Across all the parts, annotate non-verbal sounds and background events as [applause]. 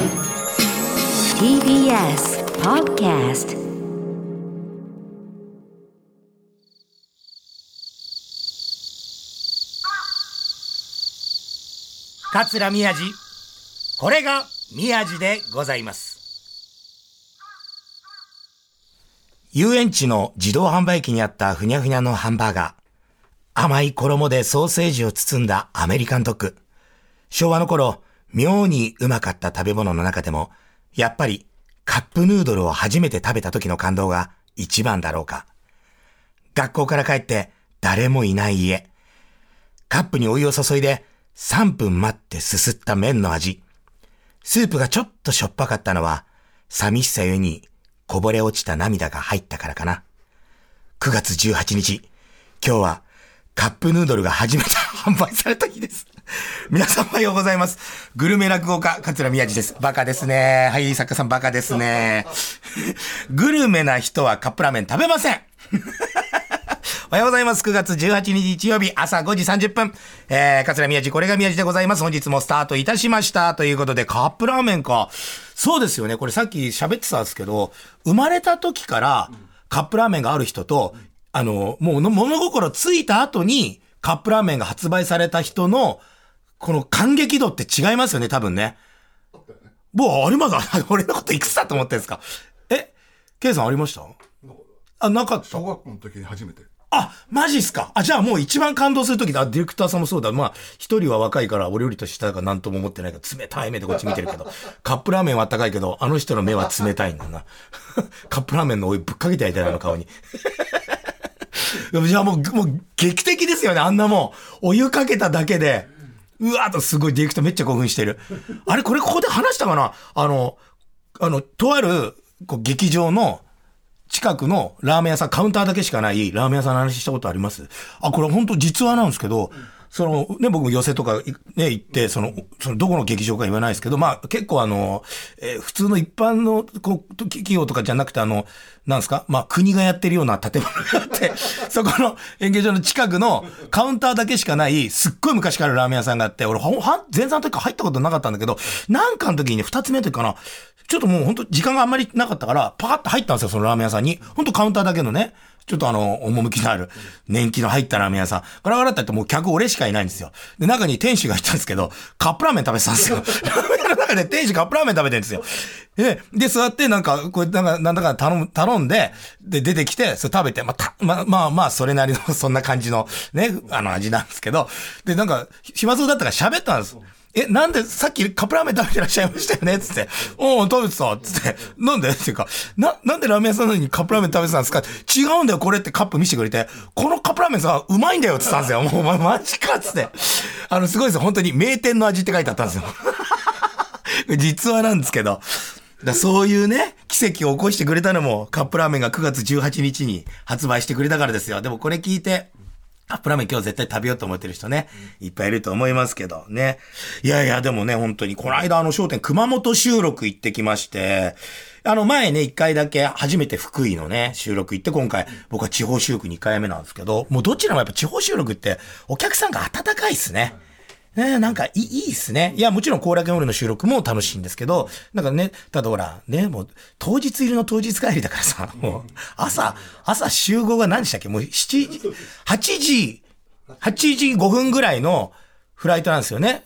TBS Podcast 桂宮治。これが宮治でございます。遊園地の自動販売機にあったふにゃふにゃのハンバーガー。甘い衣でソーセージを包んだアメリカンドッグ。昭和の頃妙にうまかった食べ物の中でもやっぱりカップヌードルを初めて食べた時の感動が一番だろうか学校から帰って誰もいない家カップにお湯を注いで3分待ってすすった麺の味。スープがちょっとしょっぱかったのは、寂しさゆえにこぼれ落ちた涙が入ったからかな。9月18日、今日はカップヌードルが初めて [laughs] 販売された日です。[laughs] 皆さんおはようございます。グルメ落語家、桂宮治です。バカですね。はい、作家さんバカですね。[laughs] グルメな人はカップラーメン食べません。[laughs] おはようございます。9月18日日曜日朝5時30分。えー、桂宮治、これが宮治でございます。本日もスタートいたしました。ということで、カップラーメンか。そうですよね。これさっき喋ってたんですけど、生まれた時からカップラーメンがある人と、あの、もう物心ついた後にカップラーメンが発売された人の、この感激度って違いますよね、多分ね。もうあります [laughs] 俺のこといくつだと思ってんですか？え ?K さんありました？あ、なかった小学校の時に初めて。あ、マジっすか？あ、じゃあもう一番感動するときだ。ディレクターさんもそうだ。まあ、一人は若いから、俺よりと下だから何とも思ってないから、冷たい目でこっち見てるけど、[laughs] カップラーメンはあったかいけど、あの人の目は冷たいんだな。[laughs] カップラーメンのお湯ぶっかけてやりたいな、あの顔に。じゃあもう、もう劇的ですよね、あんなもん。お湯かけただけで、うわーとすごいディレクターめっちゃ興奮してる。あれ、これここで話したかな？あの、あの、とある、こう、劇場の、近くのラーメン屋さん、カウンターだけしかないラーメン屋さんの話したことあります？あ、これ本当実話なんですけど、その、ね、僕も寄席とかね、行って、その、その、どこの劇場か言わないですけど、まあ、結構あの、えー普通の一般の、こう、企業とかじゃなくて、あの、なんですかまあ、国がやってるような建物があって、[laughs] そこの演芸場の近くのカウンターだけしかない、すっごい昔からラーメン屋さんがあって、俺、ほん、は前座の時から入ったことなかったんだけど、なんかの時にね、二つ目の時かな、ちょっともう本当時間があんまりなかったから、パカッと入ったんですよ、そのラーメン屋さんに。本当カウンターだけのね、ちょっとあの、趣のある、年季の入ったラーメン屋さん。ガラガラってってもう客俺しかいないんですよ。で、中に店主がいたんですけど、カップラーメン食べてたんですよ。ラーメンの中で店主カップラーメン食べてるんですよ。で、で、座ってなんか、こうなんか、なんだか頼む、頼んで、で、出てきて、それ食べて、まあ、た、まあ、まあ、まあ、それなりの、そんな感じの、ね、あの味なんですけど、で、なんか、暇そうだったから喋ったんです。え、なんでさっきカップラーメン食べてらっしゃいましたよね？つって。お [laughs] う食べてたつって。なんで？っていうか、な、なんでラーメン屋さんなのにカップラーメン食べてたんですか？違うんだよ、これってカップ見せてくれて、このカップラーメンさ、うまいんだよって言ったんですよ。もう、ま、マジかっつって。あの、すごいですよ。本当に名店の味って書いてあったんですよ。[laughs] 実話なんですけど。だそういうね、奇跡を起こしてくれたのも、カップラーメンが9月18日に発売してくれたからですよ。でもこれ聞いて、カップラーメン今日絶対食べようと思ってる人ね、いっぱいいると思いますけどね。いやいや、でもね、本当に、この間あの商店熊本収録行ってきまして、あの前ね、一回だけ初めて福井のね、収録行って、今回僕は地方収録2回目なんですけど、もうどちらもやっぱ地方収録ってお客さんが温かいっすね。ねなんかいい、いいっすね。いや、もちろん後楽園ホールの収録も楽しいんですけど、なんかね、ただほら、ね、もう、当日入りの当日帰りだからさ、もう、朝、朝集合が何でしたっけ？もう7時、8時、8時5分ぐらいのフライトなんですよね。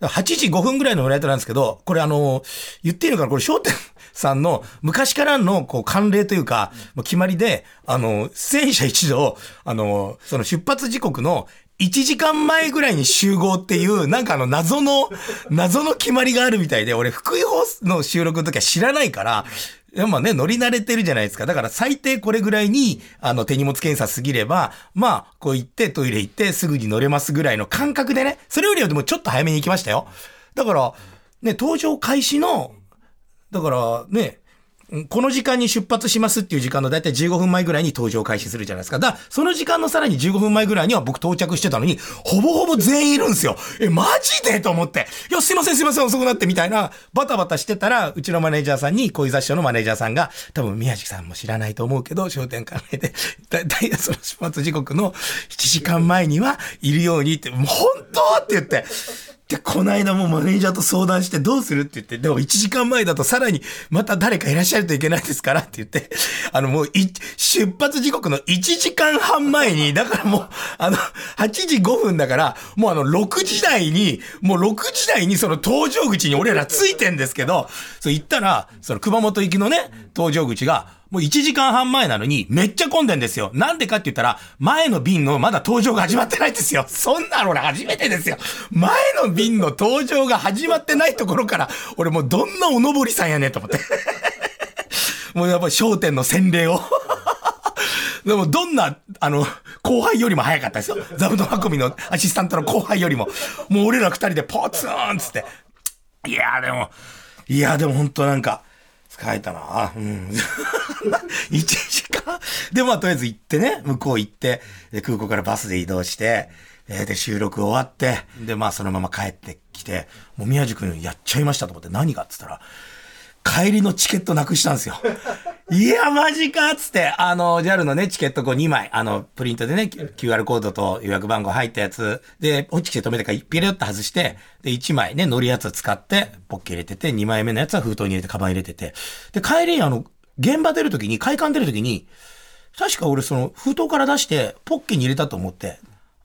だから8時5分ぐらいのフライトなんですけど、これあの、言っていいのかな？これ、商店さんの昔からのこう慣例というか、もう決まりで、あの、出演者一同、あの、その出発時刻の1時間前ぐらいに集合っていう、なんかあの謎の、謎の決まりがあるみたいで、俺福井放送の収録の時は知らないから、まあね、乗り慣れてるじゃないですか。だから最低これぐらいに、あの、手荷物検査過ぎれば、まあ、こう行って、トイレ行って、すぐに乗れますぐらいの感覚でね、それよりはでもちょっと早めに行きましたよ。だから、ね、登場開始の、だからね、この時間に出発しますっていう時間のだいたい15分前ぐらいに登場開始するじゃないですか。だから、その時間のさらに15分前ぐらいには僕到着してたのに、ほぼほぼ全員いるんですよ。え、マジで？と思って。いや、すいませんすいません遅くなってみたいな、バタバタしてたら、うちのマネージャーさんに、小井雑所のマネージャーさんが、多分宮地さんも知らないと思うけど、商店考えて、[laughs] だいたいその出発時刻の7時間前にはいるようにって、もう本当？って言って、で、この間もマネージャーと相談してどうするって言って、でも1時間前だとさらにまた誰かいらっしゃるといけないですからって言って、あのもうい出発時刻の1時間半前に、だからもう、あの、8時5分だから、もうあの6時台に、もう6時台にその搭乗口に俺らついてんですけど、そう言ったら、その熊本行きのね、搭乗口が、もう1時間半前なのに、めっちゃ混んでんですよ。なんでかって言ったら、前の便のまだ搭乗が始まってないんですよ。そんなの俺初めてですよ。前の便の搭乗が始まってないところから、俺もうどんなおのぼりさんやねんと思って。[laughs] もうやっぱ商店の洗礼を。[laughs] でも、どんな、あの、後輩よりも早かったですよ。座布団運びのアシスタントの後輩よりも。もう俺ら二人でポツンつって。いやーでも、いやーでも本当なんか、疲れたな。うん。[laughs] 1時間。で、まあ、とりあえず行ってね、向こう行って、で空港からバスで移動して、えーで、収録終わって、で、まあ、そのまま帰ってきて、もう宮地君やっちゃいましたと思って、何が？っつったら、帰りのチケットなくしたんですよ。[laughs] いや、マジかっつって、あの、JAL のね、チケットこう2枚、あの、プリントでね、QR コードと予約番号入ったやつ、で、落ちて止めてからピレッと外して、で、1枚ね、乗るやつを使って、ポッケ入れてて、2枚目のやつは封筒に入れて、カバン入れてて、で、帰りにあの、現場出るときに、会館出るときに、確か俺その、封筒から出して、ポッケに入れたと思って、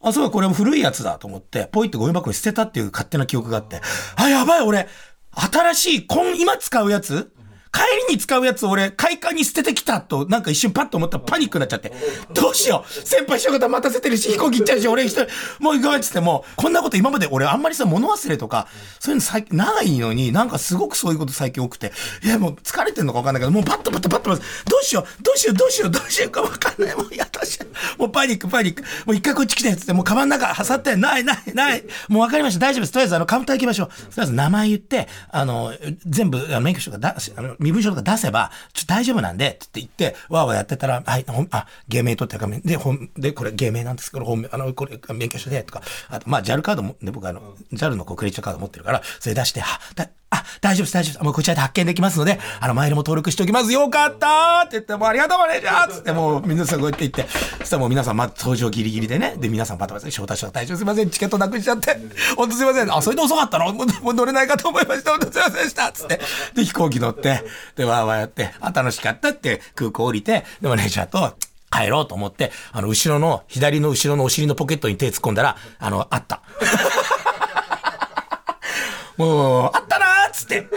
あ、そうだ、これも古いやつだと思って、ポイってゴミ箱に捨てたっていう勝手な記憶があって、あ、やばい、俺、新しい、今、今使うやつ？帰りに使うやつ俺、快感に捨ててきたと、なんか一瞬パッと思ったらパニックになっちゃって、どうしよう先輩師匠方待たせてるし、飛行機行っちゃうし、俺一人、もう行くわっつっても、こんなこと今まで俺あんまりさ、物忘れとか、そういうの最近ないのに、なんかすごくそういうこと最近多くて、いやもう疲れてんのかわかんないけど、もうパッとパッとパッとパッと、どうしようどうしようどうしようどうしようかわかんない。もうやどうしよう。もうパニックパニック。もう一回こっち来たやつって、もうカバンの中挟って、ないないない。もうわかりました。大丈夫です。とりあえずあのカウンター行きましょう。とりあえず名前言って、あの、全部、あの免許証とか出し、あの、身分証とか出せば、ちょ大丈夫なんで、って言って、わーわーやってたら、はい、ほんあ、芸名取って画面で、ほん、で、これ芸名なんですけど、本名、あの、これ、免許証で、とか、あと、まあ、JAL カードも、ね、僕あの、JAL のこうクレジットカード持ってるから、それ出して、は、だ、あ、大丈夫です、大丈夫です。もうこちらで発見できますので、あの、マイルも登録しておきます。よかったーって言って、もうありがとうマネージャーつって、もう皆さんこうやって言って、そしたらもう皆さん、まず登場ギリギリでね、で、皆さんバタバタで招待した大丈夫す。いません、チケットなくしちゃって、ほんとすいません。あ、それで遅かったの？もう乗れないかと思いました。ほんとすいませんでした。つって、で、飛行機乗って、で、わーわーやって、あ、楽しかったって空港降りて、で、マネージャーと、帰ろうと思って、あの、後ろの、左の後ろのお尻のポケットに手突っ込んだら、あの、あった。[laughs] もう、あったなっつって。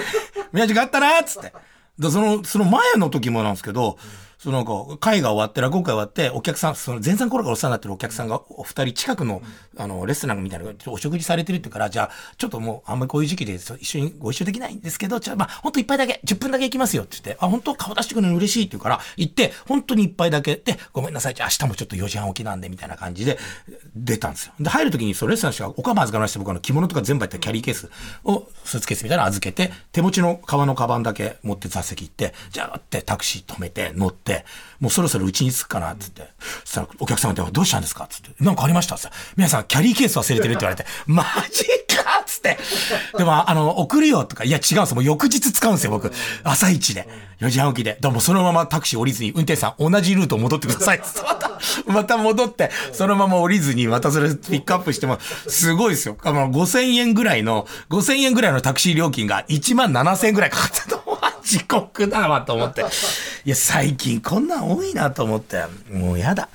宮地があったなっつって。で、その、その前の時もなんですけど、そのなんか、会が終わって、落語会終わって、お客さん、その前山頃からお世話になってるお客さんが、お二人近くの、あの、レストランみたいなのお食事されてるってから、じゃあ、ちょっともう、あんまりこういう時期で一緒にご一緒できないんですけど、じゃあ、まあ、ほんと一杯だけ、10分だけ行きますよって言って、あ、本当顔出してくれるの嬉しいって言うから、行って、本当に一杯だけ、で、ごめんなさい、じゃあ明日もちょっと4時半起きなんで、みたいな感じで、出たんですよ。で、入る時に、そのレストランの人が、おかま預からして僕あの着物とか全部入ったキャリーケースを、スーツケースみたいなの預けて、手持ちの革のカバンだけ持って座席行って、じゃあってタクシー止めて乗って、もうそろそろうちに着くかなって言って、そしたらお客様ってどうしたんですかって言って、なんかありました？って皆さんキャリーケース忘れてるって言われて、マジかっつって。でも、あの、送るよとか、いや違うんですよ。もう翌日使うんですよ、僕。朝一で。4時半起きで。でもそのままタクシー降りずに、運転手さん同じルート戻ってくださいっつって。[laughs] また、また戻って、そのまま降りずに、またそれピックアップしても、すごいですよ。あの、5000円ぐらいの、5000円ぐらいのタクシー料金が1万7000円ぐらいかかったと。地獄だわと思って。[laughs] いや、最近こんなん多いなと思って。もうやだ。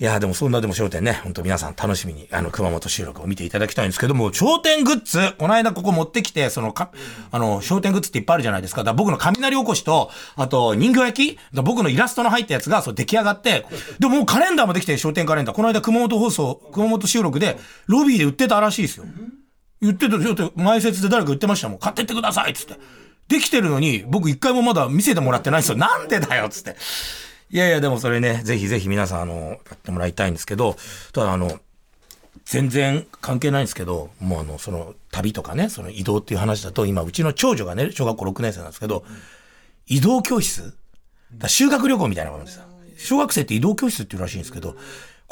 いや、でもそんなでも商店ね、本当皆さん楽しみに、あの、熊本収録を見ていただきたいんですけども、商店グッズ、この間ここ持ってきて、そのか、あの、商店グッズっていっぱいあるじゃないですか。だ僕の雷おこしと、あと人形焼き僕のイラストの入ったやつが、そう出来上がって、でももうカレンダーもできて、商店カレンダー。この間熊本放送、熊本収録で、ロビーで売ってたらしいですよ。言ってた、だって前説で誰か言ってましたもん。買ってってくださいっつって。できてるのに、僕一回もまだ見せてもらってないんですよ。なんでだよつって。いやいや、でもそれね、ぜひぜひ皆さん、あの、やってもらいたいんですけど、ただあの、全然関係ないんですけど、もうあの、その、旅とかね、その移動っていう話だと、今、うちの長女がね、小学校6年生なんですけど、移動教室だ修学旅行みたいなものですよ。小学生って移動教室っていうらしいんですけど、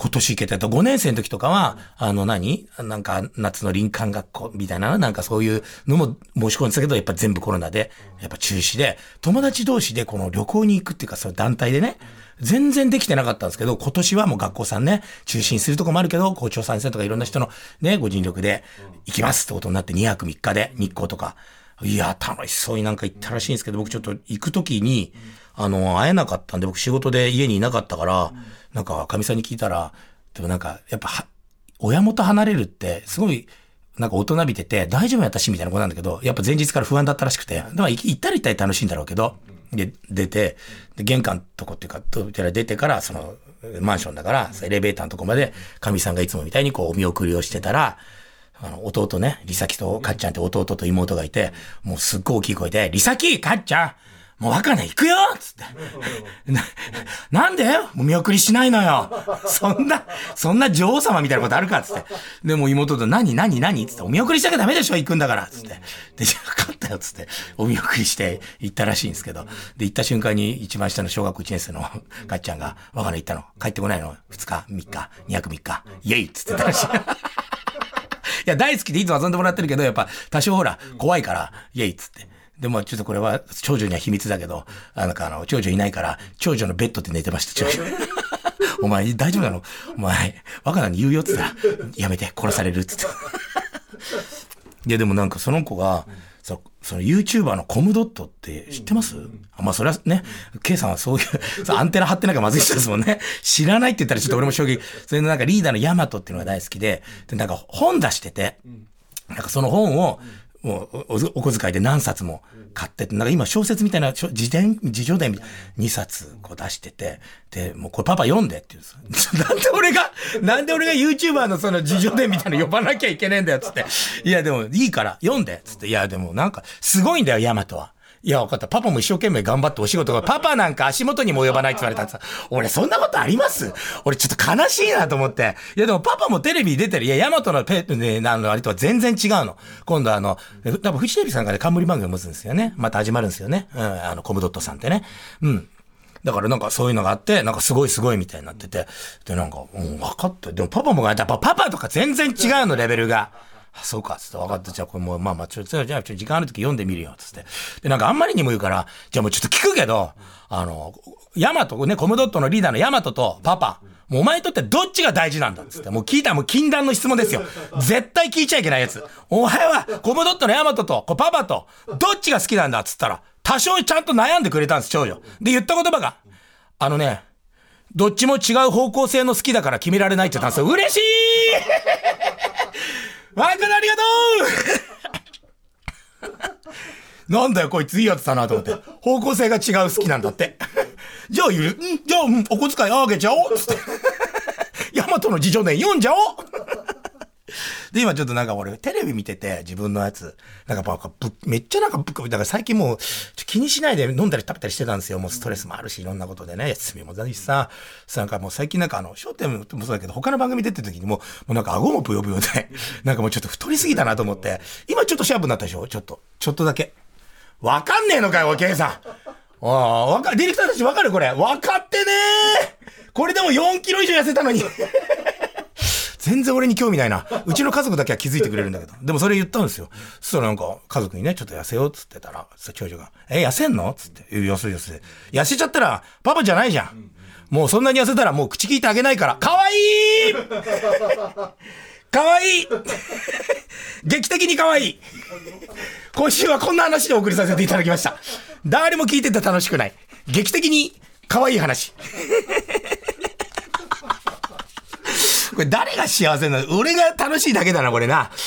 今年行けたと5年生の時とかは、あの何？なんか夏の林間学校みたいな、なんかそういうのも申し込んでたけど、やっぱ全部コロナで、やっぱ中止で、友達同士でこの旅行に行くっていうか、その団体でね、全然できてなかったんですけど、今年はもう学校さんね、中心するとこもあるけど、校長先生とかいろんな人のね、ご尽力で行きますってことになって2泊3日で日光とか。いや、楽しそうになんか行ったらしいんですけど、僕ちょっと行くときに、あの、会えなかったんで、僕仕事で家にいなかったから、なんか、かみさんに聞いたら、でもなんか、やっぱ、親元離れるって、すごい、なんか大人びてて、大丈夫やったし、みたいなことなんだけど、やっぱ前日から不安だったらしくて、でも行ったら行ったら楽しいんだろうけど、で、出て、で、玄関とこっていうか、扉出てから、その、マンションだから、エレベーターのとこまで、かみさんがいつもみたいにこう、お見送りをしてたら、あの、弟ね、リサキとかっちゃんって弟と妹がいて、もうすっごい大きい声で、リサキかっちゃんもう若菜行くよつって。な、なんで？もう見送りしないのよ。そんな、そんな女王様みたいなことあるか？つって。で、も妹と何何何？つって、お見送りしなきゃダメでしょ？行くんだからつって。で、じゃあ分かったよつって、お見送りして行ったらしいんですけど。で、行った瞬間に一番下の小学1年生のかっちゃんが、若菜行ったの？帰ってこないの ?2 日、3日、2泊3日？イェイつってたらしい。いや、大好きでいつも遊んでもらってるけど、やっぱ多少ほら、怖いから、イェイっつって。でもちょっとこれは長女には秘密だけど、あなんかあの、長女いないから、長女のベッドで寝てました、長女。[laughs] お前大丈夫なの？お前、若菜に言うよっつったら、やめて、殺されるっつって。いや、でもなんかその子が、そその YouTuber のコムドットって知ってます、あまあそれはね、K さんはそういう、アンテナ張ってなきゃまずい人ですもんね。知らないって言ったらちょっと俺も衝撃。それのなんかリーダーのヤマトっていうのが大好きで、で、なんか本出してて、なんかその本を、もうおおお小遣いで何冊も買ってて、なんか今小説みたいな、自伝、自助伝みたいな2冊こう出してて、で、もうこれパパ読んでって言うんですよ。[laughs] なんで俺が、なんで俺が YouTuber のその自助伝みたいなの呼ばなきゃいけねえんだよ、つって。いや、でもいいから読んで、つって。いや、でもなんか、すごいんだよ、ヤマトは。いや、分かった。パパも一生懸命頑張ってお仕事が、パパなんか足元にも及ばないって言われたらさ、俺そんなことあります？俺ちょっと悲しいなと思って。いや、でもパパもテレビ出てる。いや、ヤマトのペね、あの、あれとは全然違うの。今度あの、多分フジテレビさんがね、冠番組を持つんですよね。また始まるんですよね。うん、あの、コムドットさんってね。うん。だからなんかそういうのがあって、なんかすごいすごいみたいになってて、で、なんか、うん、分かった。でもパパもやっぱパパとか全然違うの、レベルが。そうか、つって、分かった。じゃあこれもう、まあまあ、ちょ、ちょ、じゃあ、ちょ、時間ある時読んでみるよ、つって。で、なんかあんまりにも言うから、じゃあもうちょっと聞くけど、あの、ヤマト、ね、コムドットのリーダーのヤマトとパパ、もうお前にとってどっちが大事なんだっつって。もう聞いたもう禁断の質問ですよ。絶対聞いちゃいけないやつ。お前は、コムドットのヤマトと、パパと、どっちが好きなんだっつったら、多少ちゃんと悩んでくれたんです、長女。で、言った言葉が、あのね、どっちも違う方向性の好きだから決められないって言ったんですよ。嬉しいワークありがとうなんだよ、こいついいやつだなと思って。方向性が違う好きなんだって。じゃあ、ゆる、んじゃあ、お小遣いあげちゃおうつって。ヤマトの自助伝読んじゃおうで、今ちょっとなんか俺、テレビ見てて、自分のやつ。なんかやっぱぶ、めっちゃなんかぶっかぶだから最近もう、気にしないで飲んだり食べたりしてたんですよ。もうストレスもあるし、いろんなことでね。休みもないしさ。なんかもう最近なんかあの、商店もそうだけど、他の番組出てる時にも、もうなんか顎もブヨブヨで、[laughs] なんかもうちょっと太りすぎたなと思って、今ちょっとシャープになったでしょ？ちょっと。ちょっとだけ。わかんねえのかよ、おけい、さん。ああ、わか、ディレクターたちわかるこれ。わかってねーこれでも4キロ以上痩せたのに。全然俺に興味ないな。うちの家族だけは気づいてくれるんだけど。でもそれ言ったんですよ。そしたらなんか、家族にね、ちょっと痩せようっつってたら、さ長女が、え、痩せんの？つって。痩せ痩せ。痩せちゃったら、パパじゃないじゃん。もうそんなに痩せたらもう口聞いてあげないから。かわいいかわいい劇的にかわいい今週はこんな話でお送りさせていただきました。誰も聞いてて楽しくない。劇的に可愛い話。これ誰が幸せなの？俺が楽しいだけだな、これな。[laughs]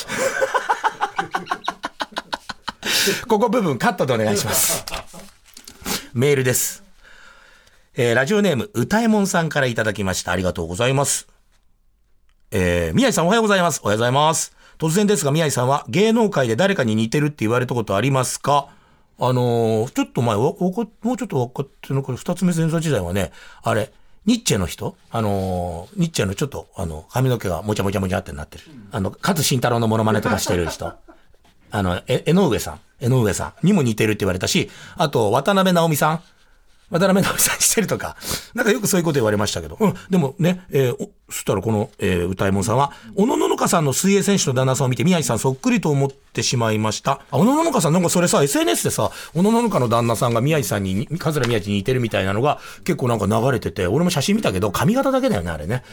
ここ部分カットでお願いします。メールです。えーラジオネーム、歌えもんさんからいただきました。ありがとうございます。えー宮井さんおはようございます。おはようございます。突然ですが、宮井さんは芸能界で誰かに似てるって言われたことありますか？あのーちょっと前、もうちょっと分かってるの？これ二つ目前座時代はね、あれ、ニッチェの人？あのーニッチェのちょっと、あの、髪の毛がもちゃもちゃもちゃってなってる。あの、勝慎太郎のモノマネとかしてる人。あの、え、江上さん。江上さんにも似てるって言われたし、あと、渡辺直美さん。渡辺直美さんしてるとか、[laughs] なんかよくそういうこと言われましたけど、うん、でもね、えーそしたらこの、えー歌いもんさんは、小野ののかさんの水泳選手の旦那さんを見て、宮治さんそっくりと思ってしまいました。あ小野ののかさんなんかそれさ、SNS でさ、小野ののかの旦那さんが宮治さんに、桂宮治に似てるみたいなのが結構なんか流れてて、俺も写真見たけど、髪型だけだよね、あれね。[laughs]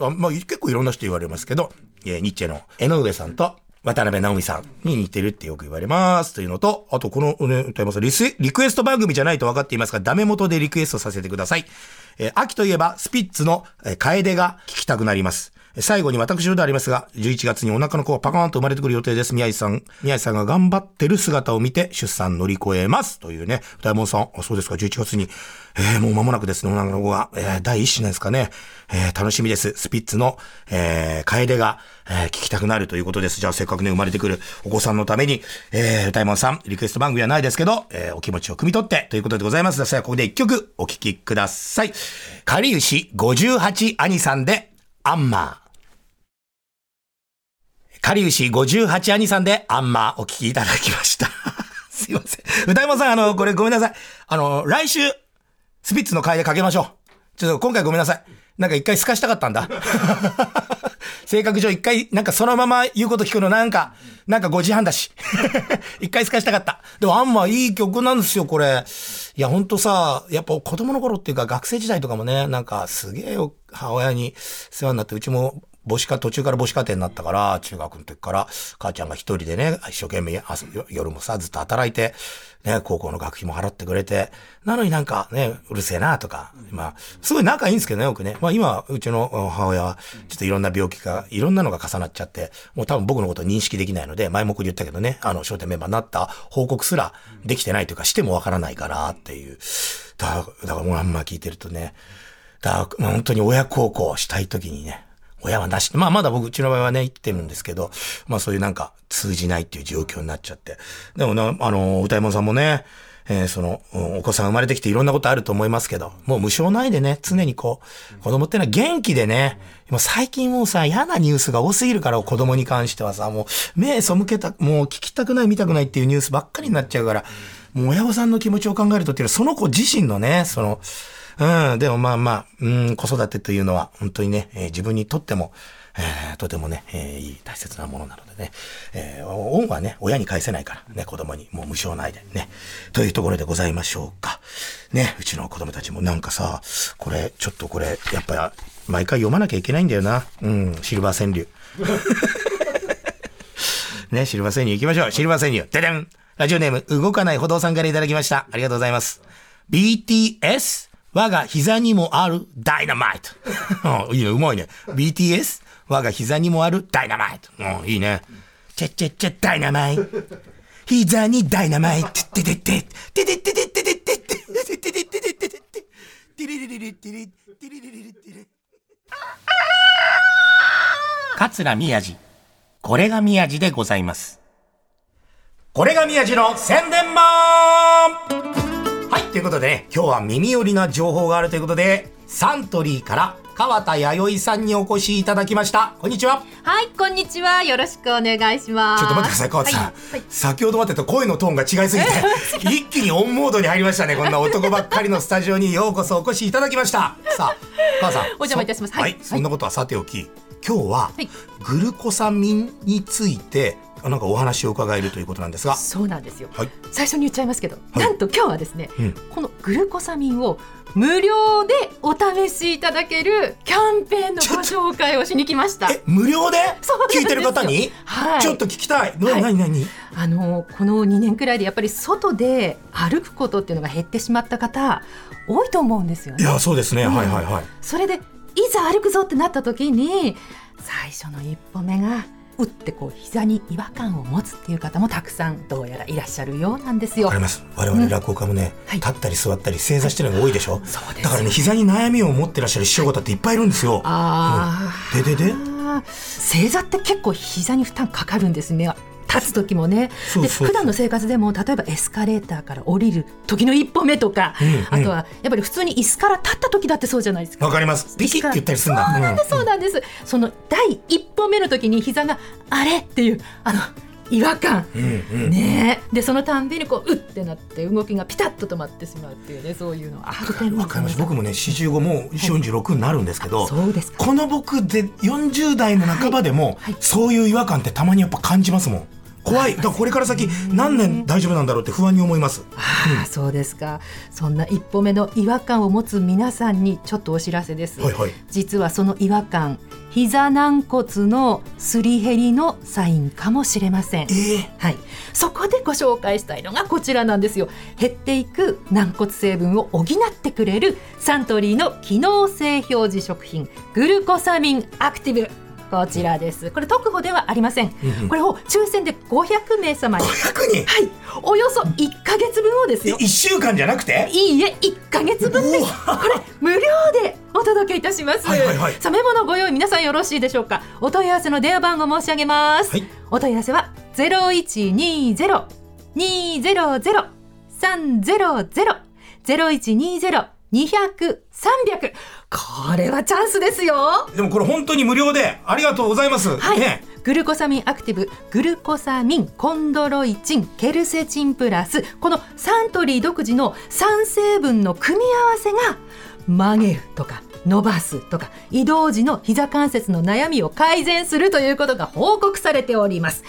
あまあ、結構いろんな人言われますけど、えーニッチェの江上さんと渡辺直美さんに似てるってよく言われますというのと、あとこのね、歌いますリスリクエスト番組じゃないと分かっていますが、ダメ元でリクエストさせてください。えー秋といえばスピッツの、えー楓が聴きたくなります。最後に私事でありますが、11月にお腹の子がパカーンと生まれてくる予定です。宮治さん、宮治さんが頑張ってる姿を見て出産乗り越えます。というね、歌いもんさん、そうですか、11月に、えーもう間もなくですね、お腹の子が、えー第一子なんですかね。えー楽しみです。スピッツの、えー、楓が、えー聞きたくなるということです。じゃあ、せっかくね、生まれてくるお子さんのために、えー、歌いもんさん、リクエスト番組はないですけど、えーお気持ちを汲み取って、ということでございます。さあ、ここで一曲お聴きください。かりゆし58兄さんで、アンマー。かりゆし58兄さんで、アンマーお聴きいただきました。[laughs] すいません。歌いもんさん、あの、これごめんなさい。あの、来週、スピッツの楓かけましょう。ちょっと今回ごめんなさい。なんか一回透かしたかったんだ。[laughs] 性格上一回、なんかそのまま言うこと聞くのなんか、なんか5時半だし。[laughs] 一回透かしたかった。でもあんまいい曲なんですよ、これ。いや、ほんとさ、やっぱ子供の頃っていうか学生時代とかもね、なんかすげえよ母親に世話になって、うちも母子家、途中から母子家庭になったから、中学の時から、母ちゃんが一人でね、一生懸命夜もさ、ずっと働いて、ね、高校の学費も払ってくれて、なのになんかね、うるせえなとか、まあ、すごい仲いいんですけどね、よくね。まあ今、うちの母親は、ちょっといろんな病気が、いろんなのが重なっちゃって、もう多分僕のこと認識できないので、前もくり言ったけどね、あの、商店メンバーになった報告すらできてないというか、してもわからないからっていう。だから、だからもうあんま聞いてるとね、だから、本当に親孝行したい時にね、親はなし。まあまだ僕、うちの場合はね、生きてるんですけど、まあそういうなんか通じないっていう状況になっちゃって。でもな、あの、歌いもんさんもね、えーその、お子さん生まれてきていろんなことあると思いますけど、もう無償ないでね、常にこう、子供ってのは元気でね、もう最近もうさ、嫌なニュースが多すぎるから、子供に関してはさ、もう目背けた、もう聞きたくない、見たくないっていうニュースばっかりになっちゃうから、もう親御さんの気持ちを考えるとっていうのは、その子自身のね、その、うん、でもまあまあ、うん、子育てというのは本当にね、えー自分にとっても、えーとてもね、えーいい大切なものなのでね、えー恩はね、親に返せないから、ね、子供にもう無償ないでね、というところでございましょうか。ね、うちの子供たちもなんかさ、これ、ちょっとこれ、やっぱり、毎回読まなきゃいけないんだよな。うん、シルバー川柳。[laughs] ね、シルバー川柳行きましょう。シルバー川柳。ででんラジオネーム、動かない歩道さんからいただきました。ありがとうございます。BTS、我が膝にもあるダイナマイト。いいね、うまいね。BTS、我が膝にもあるダイナマイト。うん、いいね。チェチェチェダイナマイト。膝にダイナマイト。ててて、てててててててててててててててててテリリリリテリテリリリリテリ桂宮治。これが宮治でございます。これが宮治の宣伝マンはい、ということでね、今日は耳寄りな情報があるということで、サントリーから川田弥生さんにお越しいただきました。こんにちは。はい、こんにちは。よろしくお願いします。ちょっと待ってください、川田さん。はいはい先ほどまでと声のトーンが違いすぎて、一気にオンモードに入りましたね。こんな男ばっかりのスタジオにようこそお越しいただきました。[laughs] さあ、川田さん。[laughs] お邪魔いたしますそは、はいいそんなことはさておき、今日ははいグルコサミンについて、なんかお話を伺えるということなんですが。そうなんですよ。はい。最初に言っちゃいますけど、いなんと今日はですね、うんこのグルコサミンを無料でお試しいただけるキャンペーンのご紹介をしに来ました。え、無料で？聞いてる方に？はいちょっと聞きたい。な、はいなになにあのこの2年くらいでやっぱり外で歩くことっていうのが減ってしまった方多いと思うんですよね。いや、そうですね。うんはいはいはい。それでいざ歩くぞってなった時に最初の一歩目が打ってこう膝に違和感を持つっていう方もたくさんどうやらいらっしゃるようなんですよわかり。ます。我々落語家もね、はい立ったり座ったり正座してるのが多いでしょ？そうですだからね、膝に悩みを持ってらっしゃる師匠方っていっぱいいるんですよ。あででで？あ、正座って結構膝に負担かかるんですね。立つ時もねで普段の生活でも例えばエスカレーターから降りる時の一歩目とか、うんあとはやっぱり普通に椅子から立った時だってそうじゃないですか。わかります。ピキって言ったりするんだ。そうなんです、そうなんです。その第一歩目の時に膝があれっていうあの違和感、うんうん。ねえでそのたんびにこううってなって動きがピタッと止まってしまうっていうねそういうのあ。僕もね、45もう46になるんですけど、そうですかこの僕で40代の半ばでも、はいそういう違和感ってたまにやっぱ感じますもん。怖い。だこれから先何年大丈夫なんだろうって不安に思います。ああそうですか。そんな一歩目の違和感を持つ皆さんにちょっとお知らせです、はいはい。実はその違和感膝軟骨のすり減りのサインかもしれません。ええはい、そこでご紹介したいのがこちらなんですよ。減っていく軟骨成分を補ってくれるサントリーの機能性表示食品グルコサミンアクティブこちらです。これ特保ではありません。これを抽選で500名様に。500人？はい。およそ1ヶ月分をですよ。1週間じゃなくて？いいえ1ヶ月分です。これ無料でお届けいたします、はいはいはい。さあメモのご用意皆さんよろしいでしょうか？お問い合わせの電話番号申し上げます、はい。お問い合わせは0120-200-300 0120-200-300これはチャンスですよでもこれ本当に無料でありがとうございます。はい、ね。グルコサミンアクティブグルコサミンコンドロイチンケルセチンプラスこのサントリー独自の3成分の組み合わせが曲げるとか伸ばすとか移動時の膝関節の悩みを改善するということが報告されております。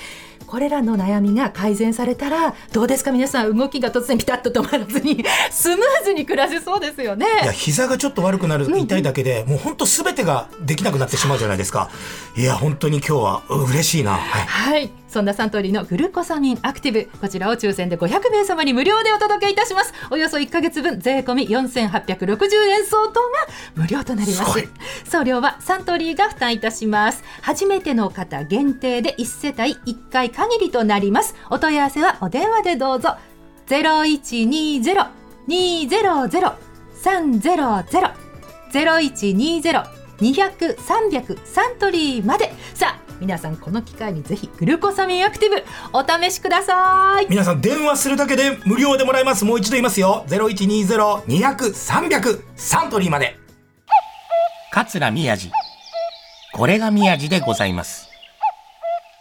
これらの悩みが改善されたらどうですか？皆さん動きが突然ピタッと止まらずに [laughs] スムーズに暮らせそうですよね。いや、膝がちょっと悪くなる、痛いだけで、もう本当すべてができなくなってしまうじゃないですか。[laughs] いや、本当に今日はう嬉しいな。はい。はい、そんなサントリーのグルコサミンアクティブこちらを抽選で500名様に無料でお届けいたしますおよそ1ヶ月分税込み4860円相当が無料となります送料はサントリーが負担いたします初めての方限定で1世帯1回限りとなりますお問い合わせはお電話でどうぞ0120-200-300 0120-200-300サントリーまでさあ皆さんこの機会にぜひグルコサミンアクティブお試しください皆さん電話するだけで無料でもらえます。もう一度言いますよ。0120-200-300サントリーまで。桂宮治。これが宮治でございます。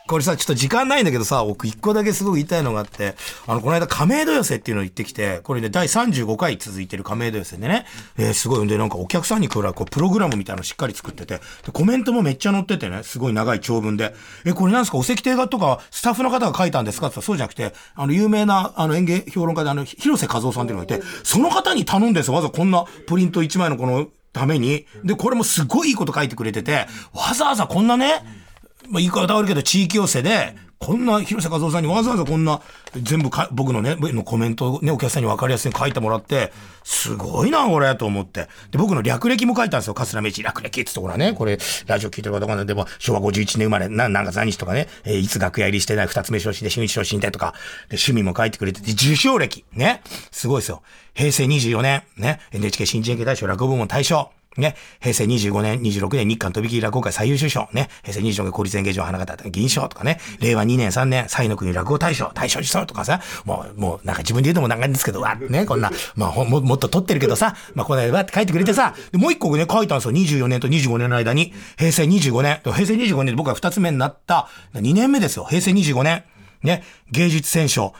これさ、ちょっと時間ないんだけどさ、僕一個だけすごく言いたいのがあって、あの、この間亀戸寄せっていうのを行ってきて、これね、第35回続いてる亀戸寄せでね、えーすごい。んで、なんかお客さんに来るこう、プログラムみたいなのしっかり作ってて、でコメントもめっちゃ載っててね、すごい長い長文で、え、これなんですか、お石亭画とか、スタッフの方が書いたんですか？ってっそうじゃなくて、あの、有名な、あの、演芸評論家で、あの、広瀬和夫さんっていうのがいて、その方に頼んです、わざこんなプリント1枚のこの、ために。で、これもすごいいいこと書いてくれてて、わざわざこんなね、まあ、言い方悪いけど、地域寄せで、こんな広瀬和夫さんにわざわざこんな、全部か僕のね、のコメントをね、お客さんに分かりやすいに書いてもらって、すごいな、これ、と思って。で、僕の略歴も書いたんですよ。桂明治略歴ってところはね、これ、ラジオ聞いてる方わかんない。でも、昭和51年生まれ、な何月何日とかね、えーいつ楽屋入りしてない、二つ目昇進で、新一昇進でとか、で、趣味も書いてくれてて、受賞歴、ね、すごいですよ。平成24年、ね、NHK 新人演芸大賞落語部門大賞。ね、平成25年、26年日韓飛び切り落語会最優秀賞、ね、平成24年公立演芸場花形銀賞とかね、令和2年3年、西の国落語大賞、大賞受賞とかさ、もう、もう、なんか自分で言うのもなんかですけど、わね、こんな、まあ、ほももっと撮ってるけどさ、まあ、この間わって書いてくれてさ、でもう一個ね、書いたんですよ。24年と25年の間に、平成25年、平成25年で僕は2つ目になった、2年目ですよ。平成25年、ね、芸術選奨、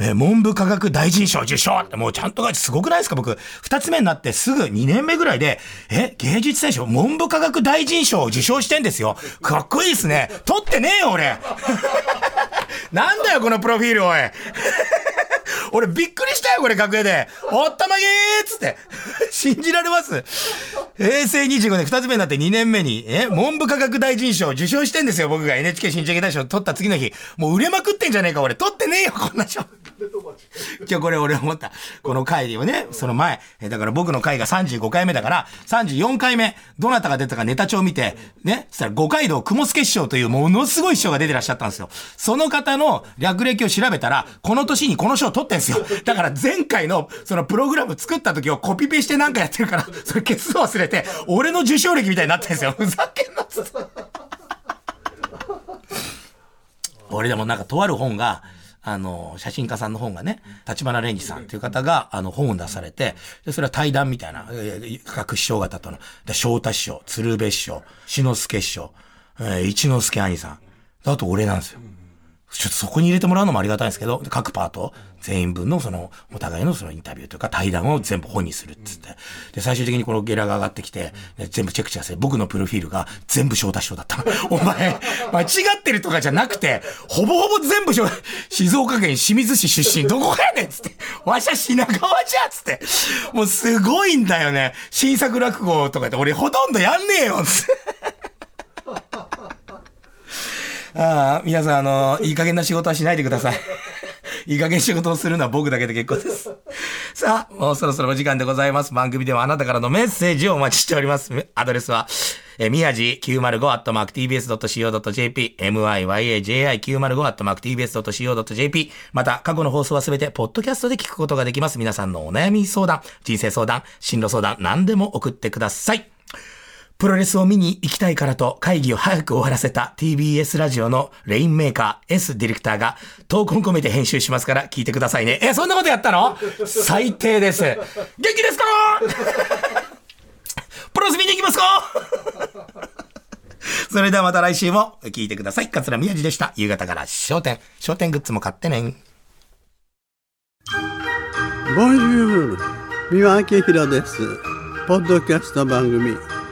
え文部科学大臣賞受賞ってもうちゃんと書いてすごくないですか？僕。二つ目になってすぐ2年目ぐらいで、え、芸術選奨文部科学大臣賞を受賞してんですよ。かっこいいですね。取ってねえよ俺。[laughs] なんだよこのプロフィールおい。[laughs] 俺びっくりしたよこれ楽屋で。おったまげーっつって。[laughs] 信じられます？平成25年二つ目になって2年目に、え、文部科学大臣賞受賞してんですよ僕が NHK 新人芸大賞取った次の日。もう売れまくってんじゃねえか俺。取ってねえよこんな賞。[laughs] 今日これ俺思った。この回をね、その前、えだから僕の回が35回目だから、34回目、どなたが出たかネタ帳を見て、ね、そしたら五街道雲助師匠というものすごい師匠が出てらっしゃったんですよ。その方の略歴を調べたら、この年にこの賞を取ってんですよ。[laughs] だから前回のそのプログラム作った時をコピペしてなんかやってるから、それ消すの忘れて、俺の受賞歴みたいになってんですよ。ふざけんなっつって。[laughs] 俺でもなんかとある本が、あの、写真家さんの本がね、立花蓮司さんっていう方が、あの、本を出されて、で、それは対談みたいな、えー各師匠方との、で翔太師匠、鶴瓶師匠、志の輔師匠、えー一之輔兄さん、あと俺なんですよ。ちょっとそこに入れてもらうのもありがたいんですけど、各パート、全員分のその、お互いのそのインタビューというか対談を全部本にするっつって。で、最終的にこのゲラが上がってきて、全部チェックしてください。僕のプロフィールが全部翔太師匠だった。[laughs] お前、間違ってるとかじゃなくて、ほぼほぼ全部翔太静岡県清水市出身、どこやねんっつって。わしゃ品川じゃっつって。もうすごいんだよね。新作落語とかって俺ほとんどやんねえよっつって。ああ、皆さん、あの、いい加減な仕事はしないでください。[laughs] いい加減仕事をするのは僕だけで結構です。さあ、もうそろそろお時間でございます。番組ではあなたからのメッセージをお待ちしております。アドレスは、えー、宮地 905-tbs.co.jp、myaji905-tbs.co.jp、また、過去の放送はすべて、ポッドキャストで聞くことができます。皆さんのお悩み相談、人生相談、進路相談、何でも送ってください。プロレスを見に行きたいからと会議を早く終わらせた TBS ラジオのレインメーカー S ディレクターが闘魂込めて編集しますから聞いてくださいね。え、そんなことやったの？最低です。元気ですか？プロレス見に行きますか？それではまた来週も聞いてください。桂宮治でした。夕方から商店。商店グッズも買ってね。ボンジュール三輪明宏ですポッドキャスト番組